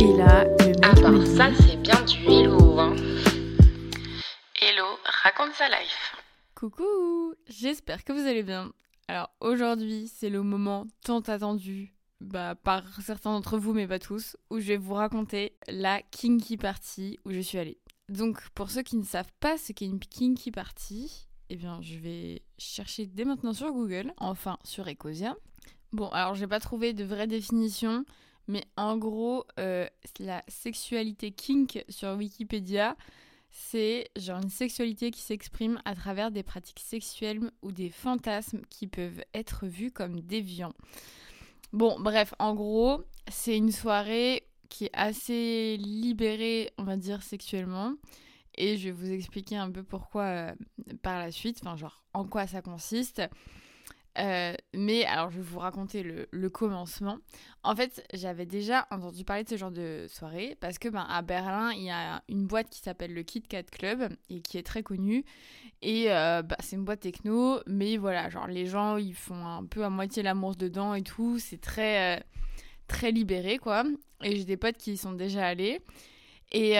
Et là, le mec Ah bah ça c'est bien du hello hein. Hello, raconte sa life. Coucou, j'espère que vous allez bien. Alors aujourd'hui, c'est le moment tant attendu, bah, par certains d'entre vous, mais pas tous, où je vais vous raconter la Kinky Party où je suis allée. Donc pour ceux qui ne savent pas ce qu'est une Kinky Party, eh bien je vais chercher dès maintenant sur Google, enfin sur Ecosia. Bon, alors j'ai pas trouvé de vraie définition, mais en gros, euh, la sexualité kink sur Wikipédia, c'est genre une sexualité qui s'exprime à travers des pratiques sexuelles ou des fantasmes qui peuvent être vus comme déviants. Bon, bref, en gros, c'est une soirée qui est assez libérée, on va dire, sexuellement. Et je vais vous expliquer un peu pourquoi euh, par la suite, enfin, genre, en quoi ça consiste. Euh, mais alors, je vais vous raconter le, commencement. En fait, j'avais déjà entendu parler de ce genre de soirée parce que ben, à Berlin, il y a une boîte qui s'appelle le Kit Kat Club et qui est très connue. Et euh, bah, c'est une boîte techno, mais voilà, genre les gens ils font un peu à moitié l'amour dedans et tout. C'est très, euh, très libéré quoi. Et j'ai des potes qui y sont déjà allés. Et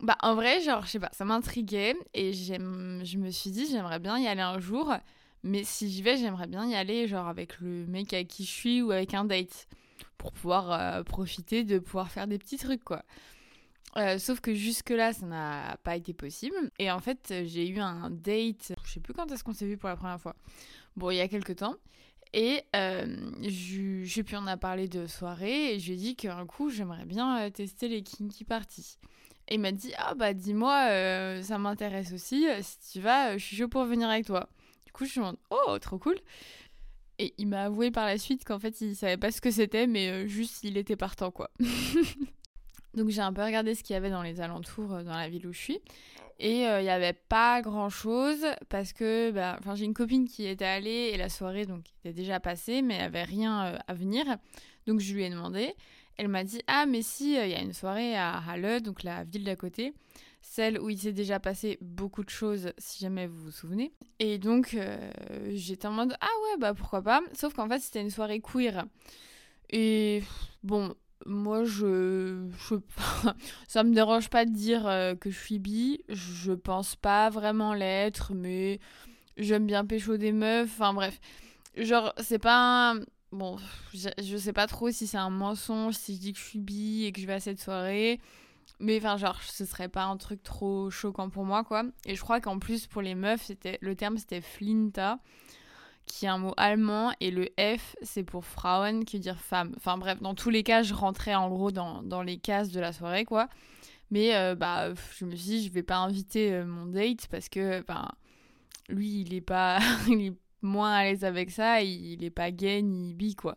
bah, en vrai, genre, je sais pas, ça m'intriguait et je me suis dit, j'aimerais bien y aller un jour. Mais si j'y vais, j'aimerais bien y aller, genre avec le mec avec qui je suis ou avec un date, pour pouvoir euh, profiter de pouvoir faire des petits trucs, quoi. Euh, sauf que jusque-là, ça n'a pas été possible. Et en fait, j'ai eu un date, je sais plus quand est-ce qu'on s'est vu pour la première fois. Bon, il y a quelques temps. Et euh, je, je sais plus, on a parlé de soirée et je lui ai dit qu'un coup, j'aimerais bien tester les kinky parties. Et il m'a dit, ah bah dis-moi, ça m'intéresse aussi, si tu vas, je suis chaud pour venir avec toi. Coup, je suis en oh, trop cool. Et il m'a avoué par la suite qu'en fait, il savait pas ce que c'était, mais euh, juste, il était partant, quoi. Donc j'ai un peu regardé ce qu'il y avait dans les alentours, euh, dans la ville où je suis. Et euh, il n'y avait pas grand chose parce que bah, j'ai une copine qui était allée et la soirée donc était déjà passée, mais elle avait rien euh, à venir. Donc je lui ai demandé. Elle m'a dit Ah, mais si, euh, il y a une soirée à Halle, donc la ville d'à côté, celle où il s'est déjà passé beaucoup de choses, si jamais vous vous souvenez. Et donc euh, j'étais en mode Ah, ouais, bah pourquoi pas. Sauf qu'en fait, c'était une soirée queer. Et bon, moi, je, je ça me dérange pas de dire euh, que je suis bi. Je pense pas vraiment l'être, mais j'aime bien pécho des meufs. Enfin bref, genre c'est pas un- bon, je, je sais pas trop si c'est un mensonge si je dis que je suis bi et que je vais à cette soirée. Mais enfin genre ce serait pas un truc trop choquant pour moi quoi. Et je crois qu'en plus pour les meufs, c'était le terme c'était Flinta qui est un mot allemand, et le F, c'est pour Frauen, qui veut dire femme. Enfin bref, dans tous les cas, je rentrais en gros dans, dans les cases de la soirée, quoi. Mais euh, bah, je me suis dit, je vais pas inviter euh, mon date, parce que ben, lui, il est pas... il est moins à l'aise avec ça, il est pas gay ni bi, quoi.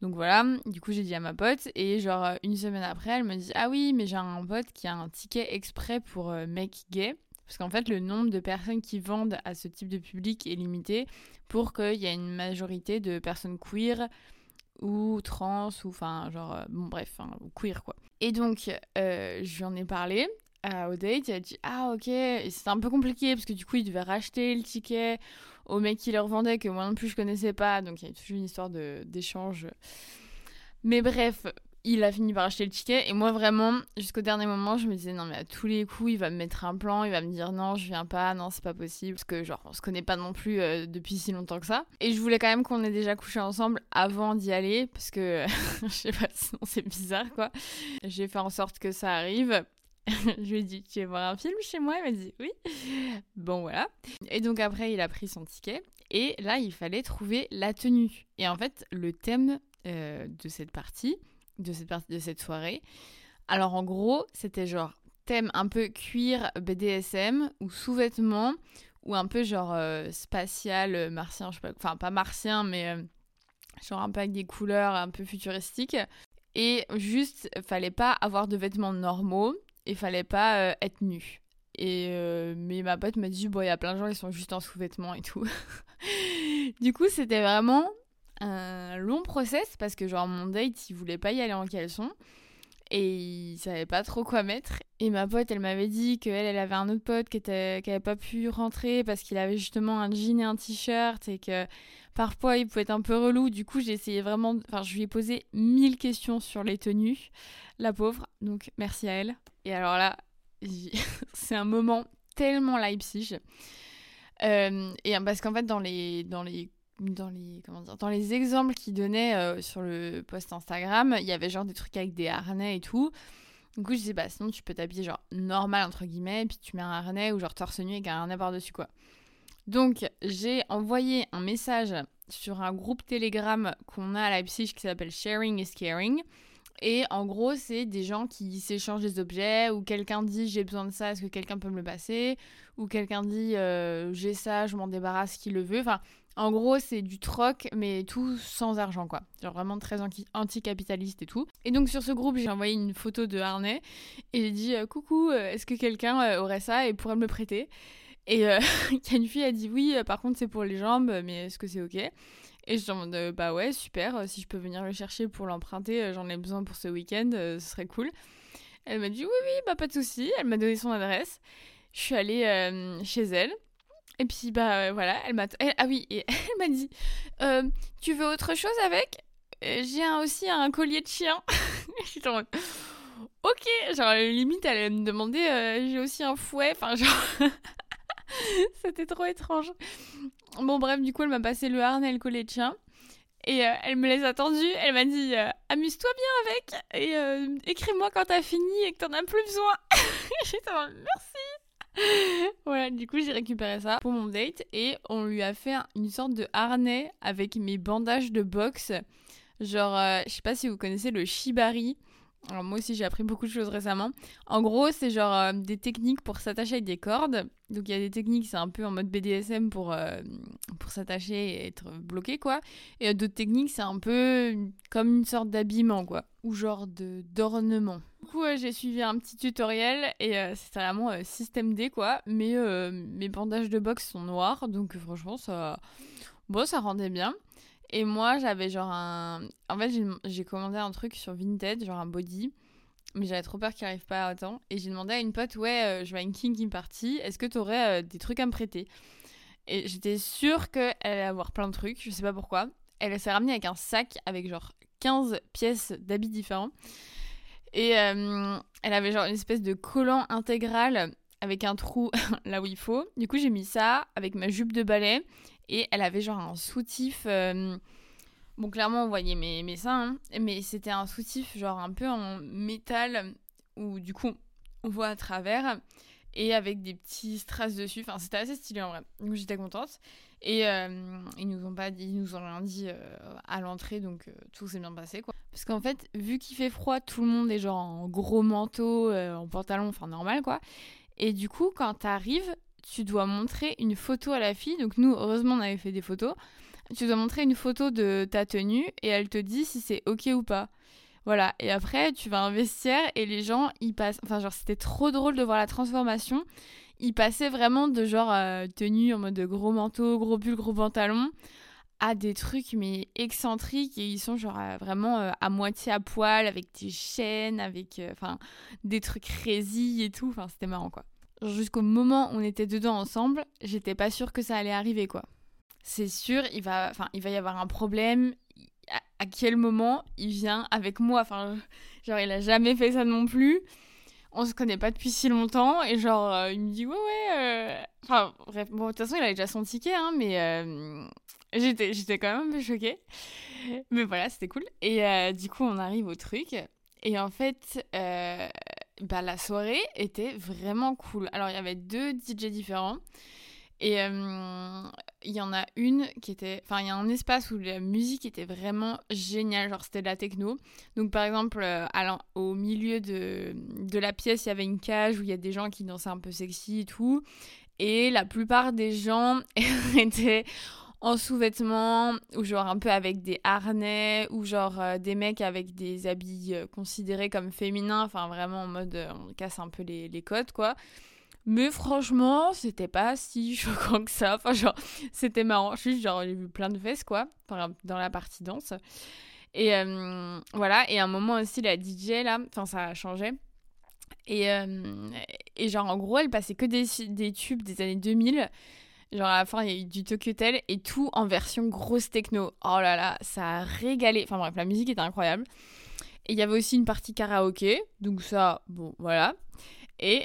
Donc voilà, du coup j'ai dit à ma pote et genre euh, une semaine après elle me dit ah oui mais j'ai un pote qui a un ticket exprès pour euh, mec gay parce qu'en fait le nombre de personnes qui vendent à ce type de public est limité pour qu'il y ait une majorité de personnes queer ou trans ou enfin genre euh, bon bref ou queer quoi. Et donc euh, je ai parlé à au date, elle a dit ah ok c'était un peu compliqué parce que du coup il devait racheter le ticket au mec qui le revendait que moi non plus je connaissais pas. Donc il y a toujours une histoire d'échange. Mais bref, il a fini par acheter le ticket. Et moi vraiment jusqu'au dernier moment je me disais non mais à tous les coups il va me mettre un plan. Il va me dire non je viens pas. Non c'est pas possible. Parce que genre on se connaît pas non plus euh, depuis si longtemps que ça. Et je voulais quand même qu'on ait déjà couché ensemble avant d'y aller. Parce que je sais pas sinon c'est bizarre quoi. J'ai fait en sorte que ça arrive je lui ai dit tu veux voir un film chez moi? Il m'a dit oui. Bon voilà. Et donc après il a pris son ticket. Et là il fallait trouver la tenue. Et en fait le thème euh, de cette partie de cette partie de cette soirée. Alors en gros, c'était genre thème un peu cuir BDSM ou sous-vêtements ou un peu genre euh, spatial euh, martien, je enfin pas martien mais genre un peu avec des couleurs un peu futuristiques. Et juste fallait pas avoir de vêtements normaux et fallait pas euh, être nu. Et euh, mais ma pote m'a dit bon il y a plein de gens ils sont juste en sous-vêtements et tout. du coup, c'était vraiment un long process parce que genre mon date il voulait pas y aller en caleçon et il savait pas trop quoi mettre. Et ma pote, elle m'avait dit qu'elle, elle avait un autre pote qui, était, qui avait pas pu rentrer parce qu'il avait justement un jean et un t-shirt et que parfois il pouvait être un peu relou. Du coup, j'ai essayé vraiment. Enfin, je lui ai posé mille questions sur les tenues, la pauvre. Donc, merci à elle. Et alors là, c'est un moment tellement Leipzig. Euh, et parce qu'en fait, dans les, dans les dans les comment dire, dans les exemples qu'il donnait euh, sur le post Instagram, il y avait genre des trucs avec des harnais et tout. Du coup, je disais bah sinon tu peux t'habiller genre normal entre guillemets, et puis tu mets un harnais ou genre torse nu avec un harnais par-dessus quoi. Donc, j'ai envoyé un message sur un groupe Telegram qu'on a à Leipzig qui s'appelle Sharing is Caring. Et en gros, c'est des gens qui s'échangent des objets, ou quelqu'un dit j'ai besoin de ça, est-ce que quelqu'un peut me le passer? Ou quelqu'un dit euh, j'ai ça, je m'en débarrasse, qui le veut. Enfin, en gros, c'est du troc, mais tout sans argent, quoi. Genre vraiment très anticapitaliste et tout. Et donc sur ce groupe, j'ai envoyé une photo de harnais et j'ai dit euh, coucou, euh, est-ce que quelqu'un euh, aurait ça et pourrait me le prêter? Et a une fille a dit oui, par contre c'est pour les jambes, mais est-ce que c'est ok? Et je demande bah ouais, super, si je peux venir le chercher pour l'emprunter, j'en ai besoin pour ce week-end, ce serait cool. Elle m'a dit oui, oui, bah pas de souci. Elle m'a donné son adresse. Je suis allée chez elle. Et puis, bah euh, voilà, elle m'a. Ah oui, et elle m'a dit euh, Tu veux autre chose avec? Euh, J'ai aussi un collier de chien. J'étais en Ok, genre limite, elle allait me demander J'ai aussi un fouet. Enfin, genre. C'était trop étrange. Bon, bref, du coup, elle m'a passé le harnais et le collier de chien. Et elle me les a tendus. Elle m'a dit Amuse-toi bien avec. Et écris-moi quand t'as fini et que t'en as plus besoin. J'étais Merci. voilà, du coup, j'ai récupéré ça pour mon date et on lui a fait une sorte de harnais avec mes bandages de boxe. Genre, euh, je sais pas si vous connaissez le shibari. Alors moi aussi j'ai appris beaucoup de choses récemment. En gros c'est genre euh, des techniques pour s'attacher avec des cordes. Donc il y a des techniques c'est un peu en mode BDSM pour, euh, pour s'attacher et être bloqué quoi. Et d'autres techniques c'est un peu comme une sorte d'habillement quoi. Ou genre de d'ornement. Du coup j'ai suivi un petit tutoriel et c'est vraiment système D quoi. Mais mes bandages de boxe sont noirs donc franchement ça... Bon ça rendait bien. Et moi, j'avais genre un. En fait, j'ai commandé un truc sur Vinted, genre un body. Mais j'avais trop peur qu'il arrive pas à temps. Et j'ai demandé à une pote, ouais, euh, je vais à une kinky party, est-ce que t'aurais euh, des trucs à me prêter? Et j'étais sûre qu'elle allait avoir plein de trucs, je sais pas pourquoi. Elle s'est ramenée avec un sac avec genre 15 pièces d'habits différents. Et euh, elle avait genre une espèce de collant intégral avec un trou là où il faut. Du coup, j'ai mis ça avec ma jupe de ballet et elle avait genre un soutif. Euh, bon, clairement, on voyait mes, seins, hein, mais c'était un soutif genre un peu en métal où du coup on voit à travers et avec des petits strass dessus. Enfin, c'était assez stylé en vrai. Donc j'étais contente. Et euh, ils nous ont pas ils nous ont rien dit euh, à l'entrée, donc tout s'est bien passé quoi. Parce qu'en fait, vu qu'il fait froid, tout le monde est genre en gros manteau, en pantalon, enfin normal quoi. Et du coup, quand t'arrives, tu dois montrer une photo à la fille. Donc nous, heureusement, on avait fait des photos. Tu dois montrer une photo de ta tenue et elle te dit si c'est ok ou pas. Voilà. Et après, tu vas investir et les gens, ils passent. Enfin, genre, c'était trop drôle de voir la transformation. Ils passaient vraiment de genre euh, tenue en mode gros manteau, gros pull, gros pantalon à des trucs mais excentriques et ils sont genre euh, vraiment euh, à moitié à poil avec des chaînes avec enfin des trucs résils et tout enfin c'était marrant quoi jusqu'au moment où on était dedans ensemble, j'étais pas sûre que ça allait arriver, quoi. C'est sûr, il va, enfin, il va y avoir un problème. À, quel moment il vient avec moi? Enfin, genre, il a jamais fait ça non plus. On se connaît pas depuis si longtemps et genre, euh, il me dit ouais ouais. Euh, enfin, bref, bon, de toute façon, il avait déjà son ticket, hein, mais euh, j'étais, j'étais quand même un peu choquée. Mais voilà, c'était cool. Et du coup, on arrive au truc. Et en fait, bah, la soirée était vraiment cool. Alors, il y avait deux DJ différents. Et il y en a une qui était. Enfin, il y a un espace où la musique était vraiment géniale. Genre, c'était de la techno. Donc, par exemple, euh, au milieu de, de la pièce, il y avait une cage où il y a des gens qui dansaient un peu sexy et tout. Et la plupart des gens étaient en sous-vêtements ou genre un peu avec des harnais ou genre euh, des mecs avec des habits euh, considérés comme féminins, enfin vraiment en mode on casse un peu les, les codes quoi. Mais franchement, c'était pas si choquant que ça. Enfin, genre, c'était marrant. Juste, genre, j'ai vu plein de fesses, quoi, dans la partie danse. Et voilà, et à un moment aussi, la DJ, là, enfin, ça a changé. Et, et genre, en gros, elle passait que des, tubes des années 2000. Genre à la fin, il y a eu du Tokyo Hotel et tout en version grosse techno. Oh là là, ça a régalé. Enfin bref, la musique était incroyable. Et il y avait aussi une partie karaoké. Donc ça, bon, voilà. Et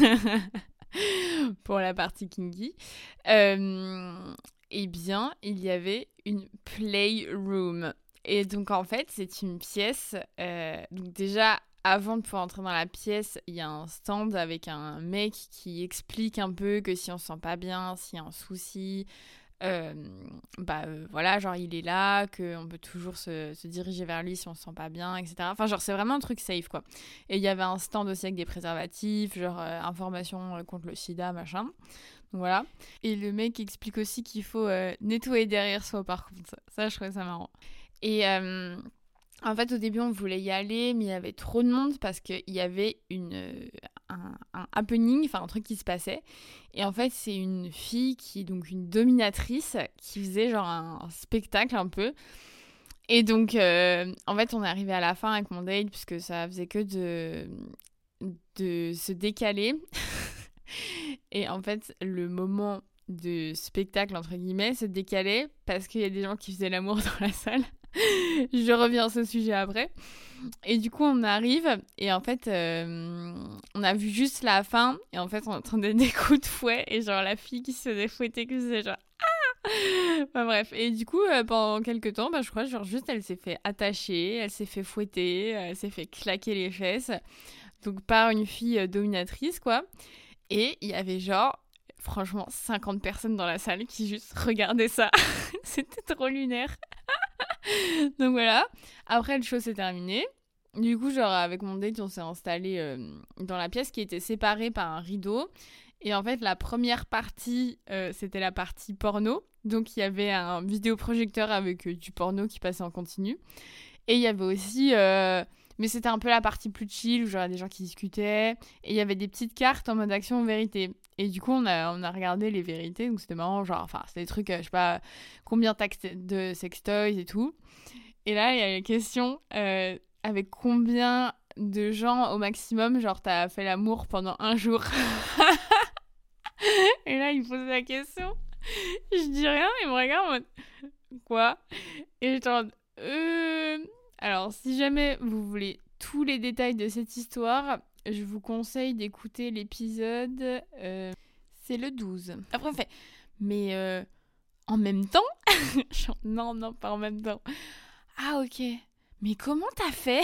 pour la partie kinky, euh, eh bien, il y avait une playroom. Et donc en fait, c'est une pièce. Euh, donc déjà, avant de pouvoir entrer dans la pièce, il y a un stand avec un mec qui explique un peu que si on se sent pas bien, s'il y a un souci, bah euh, voilà, genre il est là, qu'on peut toujours se, se, diriger vers lui si on se sent pas bien, etc. Enfin, genre c'est vraiment un truc safe quoi. Et il y avait un stand aussi avec des préservatifs, genre euh, information contre le sida, machin. Voilà. Et le mec explique aussi qu'il faut nettoyer derrière soi par contre. Ça je trouvais ça marrant. Et en fait, au début, on voulait y aller, mais il y avait trop de monde parce qu'il y avait une, un, happening, enfin un truc qui se passait. Et en fait, c'est une fille qui est donc une dominatrice qui faisait genre un, spectacle un peu. Et donc, euh, en fait, on est arrivé à la fin avec mon date puisque ça faisait que de, de se décaler. Et en fait, le moment de spectacle, entre guillemets, se décalait parce qu'il y a des gens qui faisaient l'amour dans la salle. Je reviens à ce sujet après. Et du coup, on arrive et en fait, euh, on a vu juste la fin et en fait, on entendait des coups de fouet et genre la fille qui se faisait fouetter, qui faisait genre ah enfin, bref, et du coup, euh, pendant quelques temps, bah, je crois, genre juste, elle s'est fait attacher, elle s'est fait fouetter, elle s'est fait claquer les fesses. Donc, par une fille euh, dominatrice, quoi. Et il y avait genre, franchement, 50 personnes dans la salle qui juste regardaient ça. C'était trop lunaire. Donc voilà. Après, le show s'est terminé. Du coup, genre, avec mon date, on s'est installé euh, dans la pièce qui était séparée par un rideau. Et en fait, la première partie, euh, c'était la partie porno. Donc, il y avait un vidéoprojecteur avec euh, du porno qui passait en continu. Et il y avait aussi. Mais c'était un peu la partie plus chill où genre des gens qui discutaient. Et il y avait des petites cartes en mode action vérité. Et du coup, on a, on a regardé les vérités, donc c'était marrant, genre, enfin, c'était des trucs, euh, je sais pas, combien de sextoys et tout. Et là, il y a la question, euh, avec combien de gens au maximum, genre, t'as fait l'amour pendant un jour? Et là, il pose la question. Je dis rien, il me regarde en mode, quoi? Et je en euh... Alors, si jamais vous voulez tous les détails de cette histoire, je vous conseille d'écouter l'épisode. Euh, c'est le 12. Après, on fait. Mais euh, en même temps? Non, non, pas en même temps. Ah, ok. Mais comment t'as fait?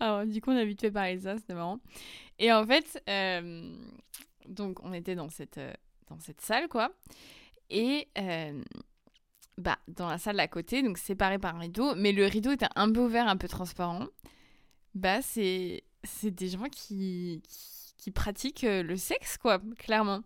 Alors, Du coup, on a vite fait parler de ça, c'était marrant. Et en fait, euh, donc, on était dans cette, dans cette salle, quoi. Et bah, dans la salle à côté, donc séparé par un rideau, mais le rideau était un peu ouvert, un peu transparent. Bah, c'est c'est des gens qui, qui, pratiquent euh, le sexe, quoi, clairement.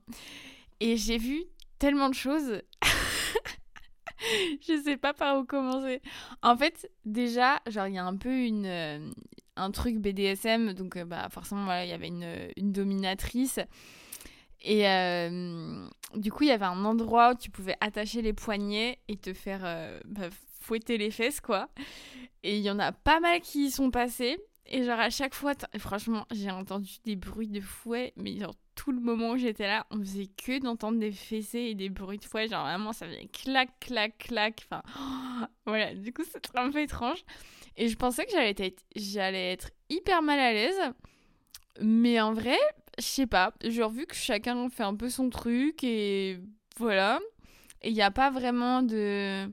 Et j'ai vu tellement de choses. je sais pas par où commencer. En fait, déjà, genre, il y a un peu une, euh, un truc BDSM, donc euh, bah, forcément, voilà, il y avait une, une dominatrice. Et du coup, il y avait un endroit où tu pouvais attacher les poignets et te faire bah, fouetter les fesses, quoi. Et il y en a pas mal qui y sont passés. Et genre à chaque fois, franchement, j'ai entendu des bruits de fouet, mais genre tout le moment où j'étais là, on faisait que d'entendre des fessées et des bruits de fouet, genre vraiment ça faisait clac, clac, clac, enfin voilà, du coup c'est un peu étrange. Et je pensais que j'allais être, j'allais être hyper mal à l'aise, mais en vrai, je sais pas, genre vu que chacun fait un peu son truc et voilà, et il n'y a pas vraiment de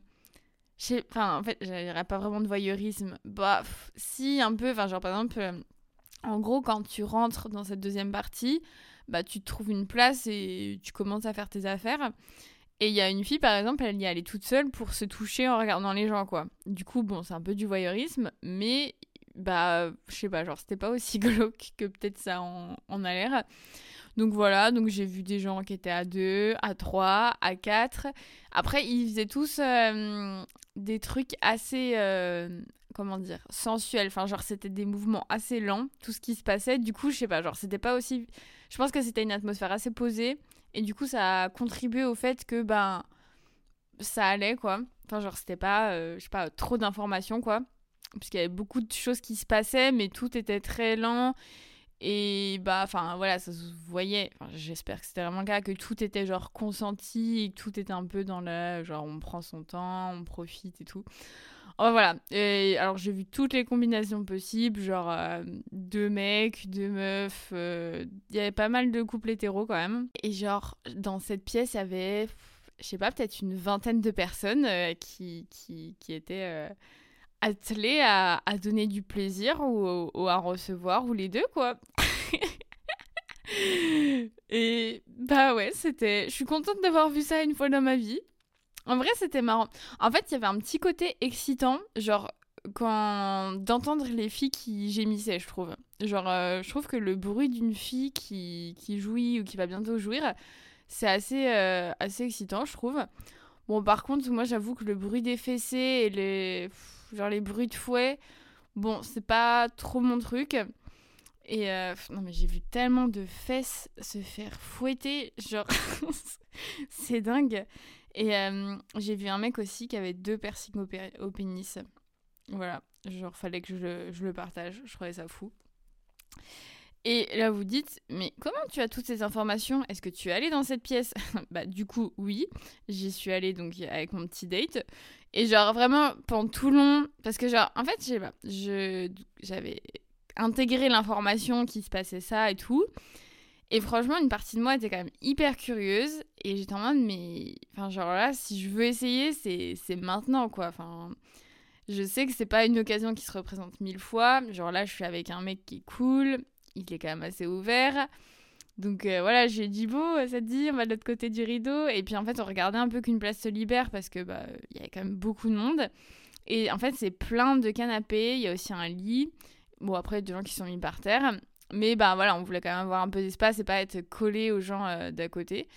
Enfin, en fait, je pas vraiment de voyeurisme. Bah, si, un peu. Enfin, genre, par exemple, euh, en gros, quand tu rentres dans cette deuxième partie, bah, tu te trouves une place et tu commences à faire tes affaires. Et il y a une fille, par exemple, elle y allait toute seule pour se toucher en regardant les gens, quoi. Du coup, bon, c'est un peu du voyeurisme, mais bah, je sais pas, genre, c'était pas aussi glauque que peut-être ça en, en a l'air. Donc voilà, donc j'ai vu des gens qui étaient à 2, à 3, à 4. Après, ils faisaient tous euh, des trucs assez, euh, comment dire, sensuels. Enfin, genre, c'était des mouvements assez lents, tout ce qui se passait. Du coup, je sais pas, genre, c'était pas aussi. Je pense que c'était une atmosphère assez posée. Et du coup, ça a contribué au fait que, ben. ça allait, quoi. Enfin, genre, c'était pas, je sais pas, trop d'informations, quoi. Parce qu'il y avait beaucoup de choses qui se passaient, mais tout était très lent. Et bah, enfin voilà, ça se voyait, j'espère que c'était vraiment le cas, que tout était genre consenti, et que tout était un peu dans le genre on prend son temps, on profite et tout. Enfin voilà, alors j'ai vu toutes les combinaisons possibles, genre euh, deux mecs, deux meufs, euh, il y avait pas mal de couples hétéros quand même. Et genre dans cette pièce, il y avait, je sais pas, peut-être une vingtaine de personnes euh, qui, qui, qui étaient attelé à, donner du plaisir ou, ou, à recevoir, ou les deux, quoi. Et bah ouais, c'était. Je suis contente d'avoir vu ça une fois dans ma vie. En vrai, c'était marrant. En fait, il y avait un petit côté excitant, genre quand d'entendre les filles qui gémissaient, je trouve. Genre, euh, je trouve que le bruit d'une fille qui, qui jouit ou qui va bientôt jouir, c'est assez, euh, assez excitant, je trouve. Bon, par contre, moi, j'avoue que le bruit des fessées et les genre les bruits de fouet. Bon, c'est pas trop mon truc. Et euh, non, mais j'ai vu tellement de fesses se faire fouetter, genre, c'est dingue. Et euh, j'ai vu un mec aussi qui avait deux piercings au, pénis. Voilà, genre, fallait que je, je le partage, je trouvais ça fou. Et là, vous dites, mais comment tu as toutes ces informations? Est-ce que tu es allé dans cette pièce? Bah, du coup, oui. J'y suis allée donc avec mon petit date. Et genre, vraiment, pendant tout le long. Parce que, genre, en fait, je. J'avais intégré l'information qui se passait ça et tout. Et franchement, une partie de moi était quand même hyper curieuse. Et j'étais en mode, mais. Enfin, genre là, si je veux essayer, c'est maintenant, quoi. Enfin. Je sais que c'est pas une occasion qui se représente mille fois. Genre là, je suis avec un mec qui est cool il est quand même assez ouvert. Donc euh, voilà, j'ai dit bon, ça te dit, on va de l'autre côté du rideau. Et puis en fait, on regardait un peu qu'une place se libère parce que bah il y avait quand même beaucoup de monde. Et en fait, c'est plein de canapés. Il y a aussi un lit. Bon après, des gens qui sont mis par terre. Mais bah voilà, on voulait quand même avoir un peu d'espace et pas être collé aux gens euh, d'à côté.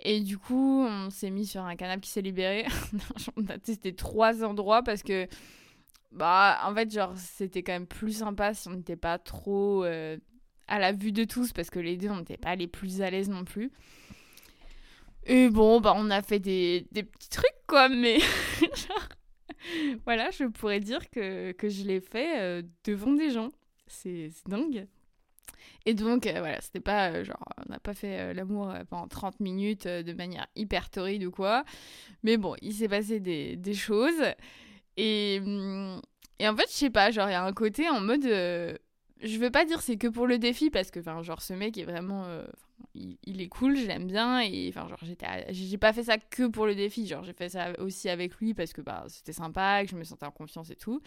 Et du coup, on s'est mis sur un canapé qui s'est libéré. on a testé trois endroits parce que bah, en fait, genre, c'était quand même plus sympa si on n'était pas trop euh, à la vue de tous, parce que les deux, on n'était pas les plus à l'aise non plus. Et bon, bah, on a fait des, des petits trucs, quoi, mais voilà, je pourrais dire que, que je l'ai fait euh, devant des gens. C'est dingue. Et donc, euh, voilà, c'était pas genre, on n'a pas fait l'amour pendant 30 minutes de manière hyper torride ou quoi. Mais bon, il s'est passé des, des choses. Et, mm, et en fait, je sais pas, genre, il y a un côté en mode. Je veux pas dire c'est que pour le défi, parce que, genre, ce mec est vraiment. Euh, il, est cool, je l'aime bien, et, enfin, genre, j'ai pas fait ça que pour le défi, genre, j'ai fait ça aussi avec lui parce que, bah, c'était sympa, que je me sentais en confiance et tout.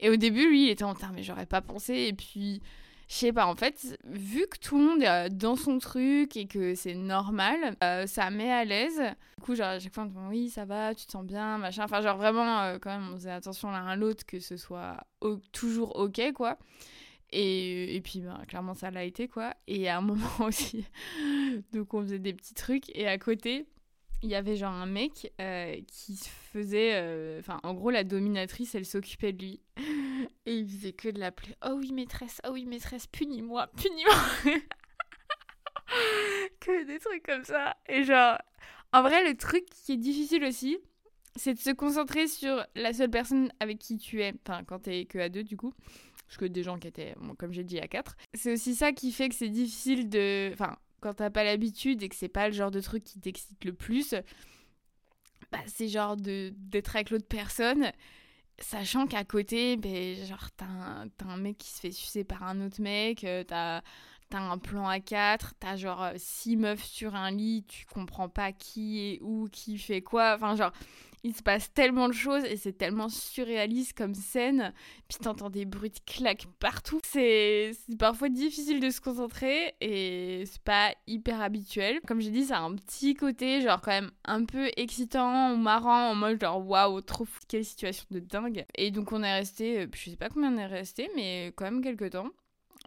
Et au début, lui, il était en train, mais j'aurais pas pensé, et puis je sais pas, en fait, vu que tout le monde est euh, dans son truc et que c'est normal, euh, ça met à l'aise. Du coup, genre, à chaque fois, on dit oui, ça va, tu te sens bien, machin. Enfin, genre, vraiment, quand même, on faisait attention l'un à l'autre que ce soit toujours OK, quoi. Et, et puis, ben, clairement, ça l'a été, quoi. Et à un moment aussi, donc on faisait des petits trucs. Et à côté, il y avait genre un mec qui se faisait. Enfin, en gros, la dominatrice, elle s'occupait de lui. Et il faisait que de l'appeler Oh oui, maîtresse, oh oui, maîtresse, punis-moi, punis-moi. que des trucs comme ça. Et genre, en vrai, le truc qui est difficile aussi, c'est de se concentrer sur la seule personne avec qui tu es. Enfin, quand t'es que à deux, du coup. Parce que des gens qui étaient, comme j'ai dit, à quatre. C'est aussi ça qui fait que c'est difficile de. Enfin, quand t'as pas l'habitude et que c'est pas le genre de truc qui t'excite le plus, bah, c'est genre d'être avec l'autre personne Sachant qu'à côté, ben, genre, t'as un, un, mec qui se fait sucer par un autre mec, euh, t'as as un plan à 4, t'as genre euh, six meufs sur un lit, tu comprends pas qui est où, qui fait quoi. Enfin, genre, il se passe tellement de choses et c'est tellement surréaliste comme scène. Puis t'entends des bruits de claques partout. C'est parfois difficile de se concentrer et c'est pas hyper habituel. Comme j'ai dit, ça a un petit côté genre quand même un peu excitant marrant en mode genre waouh, trop fou, quelle situation de dingue. Et donc on est resté, euh, je sais pas combien on est resté, mais quand même quelques temps.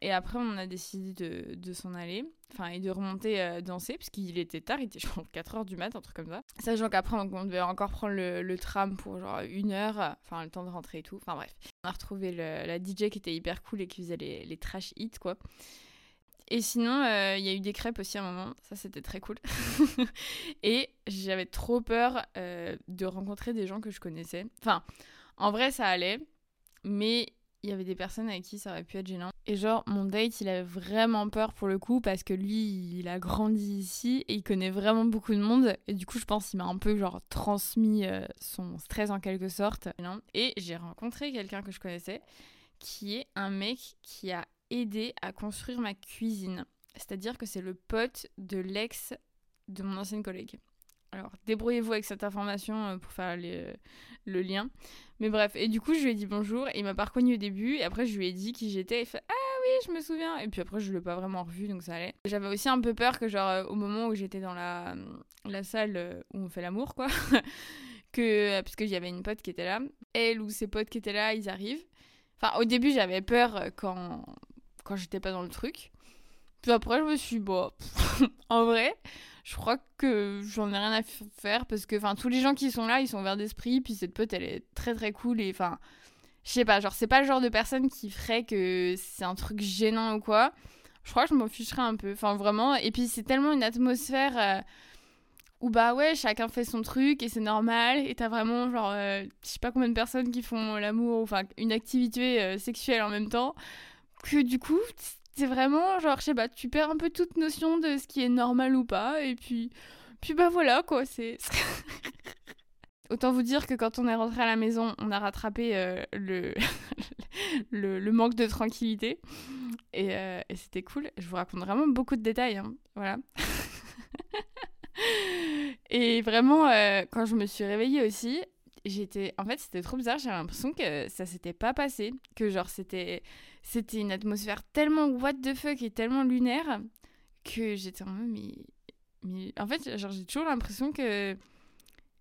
Et après, on a décidé de, de s'en aller, enfin, et de remonter euh, danser, parce qu'il était tard, il était genre 4h du mat, un truc comme ça. Sachant qu'après, on devait encore prendre le, tram pour genre une heure, enfin, le temps de rentrer et tout. Enfin, bref. On a retrouvé la DJ qui était hyper cool et qui faisait les, les trash hits, quoi. Et sinon, euh, il y a eu des crêpes aussi à un moment, ça c'était très cool. et j'avais trop peur euh, de rencontrer des gens que je connaissais. Enfin, en vrai, ça allait, mais il y avait des personnes avec qui ça aurait pu être gênant. Et genre, mon date, il avait vraiment peur pour le coup parce que lui, il a grandi ici et il connaît vraiment beaucoup de monde. Et du coup, je pense qu'il m'a un peu genre transmis euh, son stress en quelque sorte. Et j'ai rencontré quelqu'un que je connaissais qui est un mec qui a aidé à construire ma cuisine. C'est-à-dire que c'est le pote de l'ex de mon ancienne collègue. Alors, débrouillez-vous avec cette information euh, pour faire le lien. Mais bref, et du coup, je lui ai dit bonjour. Et il m'a pas reconnu au début. Et après, je lui ai dit qui j'étais. Il fait Ah oui, je me souviens. Et puis après, je l'ai pas vraiment revu, donc ça allait. J'avais aussi un peu peur que, genre, euh, au moment où j'étais dans la, la salle euh, où on fait l'amour, quoi, que. Parce qu'il y avait une pote qui était là. Elle ou ses potes qui étaient là, ils arrivent. Enfin, au début, j'avais peur quand, quand j'étais pas dans le truc. Puis après, je me suis dit, bon, en vrai, je crois que j'en ai rien à faire parce que enfin tous les gens qui sont là ils sont ouverts d'esprit puis cette pote elle est très très cool et enfin je sais pas genre c'est pas le genre de personne qui ferait que c'est un truc gênant ou quoi. Je crois que je m'en ficherais un peu enfin vraiment. Et puis c'est tellement une atmosphère euh, où bah ouais chacun fait son truc et c'est normal. Et t'as vraiment genre euh, je sais pas combien de personnes qui font l'amour enfin une activité euh, sexuelle en même temps. Que du coup c'est vraiment genre je sais pas tu perds un peu toute notion de ce qui est normal ou pas et puis puis bah voilà quoi c'est autant vous dire que quand on est rentré à la maison on a rattrapé euh, le... le... manque de tranquillité et, euh, et c'était cool je vous raconte vraiment beaucoup de détails hein. voilà et vraiment euh, quand je me suis réveillée aussi j'étais en fait c'était trop bizarre j'avais l'impression que ça s'était pas passé que genre c'était c'était une atmosphère tellement what the fuck et tellement lunaire que j'étais en mode en fait genre j'ai toujours l'impression que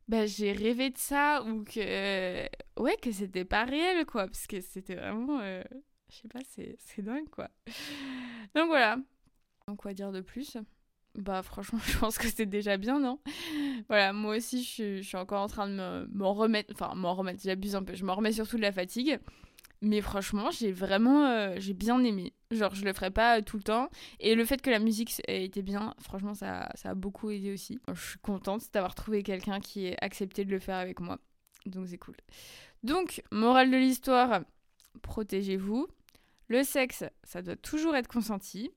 bah, j'ai rêvé de ça ou que ouais que c'était pas réel quoi parce que c'était vraiment euh, je sais pas c'est dingue quoi. Donc voilà. Donc quoi dire de plus? Bah franchement je pense que c'est déjà bien non? Voilà moi aussi je, je, suis encore en train de m'en remettre enfin m'en remettre j'abuse un peu je m'en remets surtout de la fatigue mais franchement, j'ai vraiment euh, j'ai bien aimé. Genre, je le ferai pas tout le temps. Et le fait que la musique était bien, franchement, ça, ça a beaucoup aidé aussi. Je suis contente d'avoir trouvé quelqu'un qui ait accepté de le faire avec moi. Donc, c'est cool. Donc, morale de l'histoire, protégez-vous. Le sexe, ça doit toujours être consenti.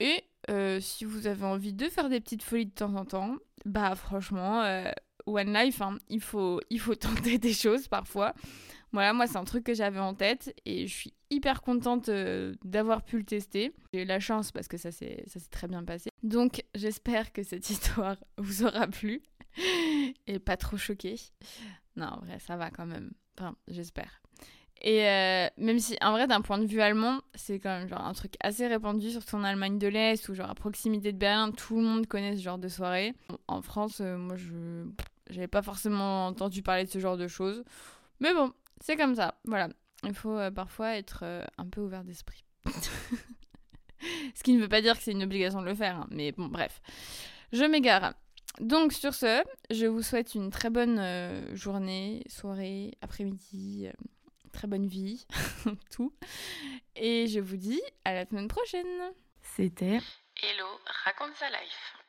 Et euh, si vous avez envie de faire des petites folies de temps en temps, bah franchement, euh, One Life, hein, il, faut, il faut tenter des choses parfois. Voilà, moi, c'est un truc que j'avais en tête et je suis hyper contente euh, d'avoir pu le tester. J'ai eu la chance parce que ça s'est très bien passé. Donc, j'espère que cette histoire vous aura plu et pas trop choqué. Non, en vrai, ça va quand même. Enfin, j'espère. Et euh, même si, en vrai, d'un point de vue allemand, c'est quand même genre un truc assez répandu, surtout en Allemagne de l'Est, ou genre à proximité de Berlin, tout le monde connaît ce genre de soirée. En France, euh, moi, je j'avais pas forcément entendu parler de ce genre de choses. Mais bon, c'est comme ça, voilà. Il faut euh, parfois être un peu ouvert d'esprit. ce qui ne veut pas dire que c'est une obligation de le faire, hein, mais bon, bref. Je m'égare. Donc sur ce, je vous souhaite une très bonne journée, soirée, après-midi, très bonne vie, tout. Et je vous dis à la semaine prochaine. C'était Hello, raconte sa life.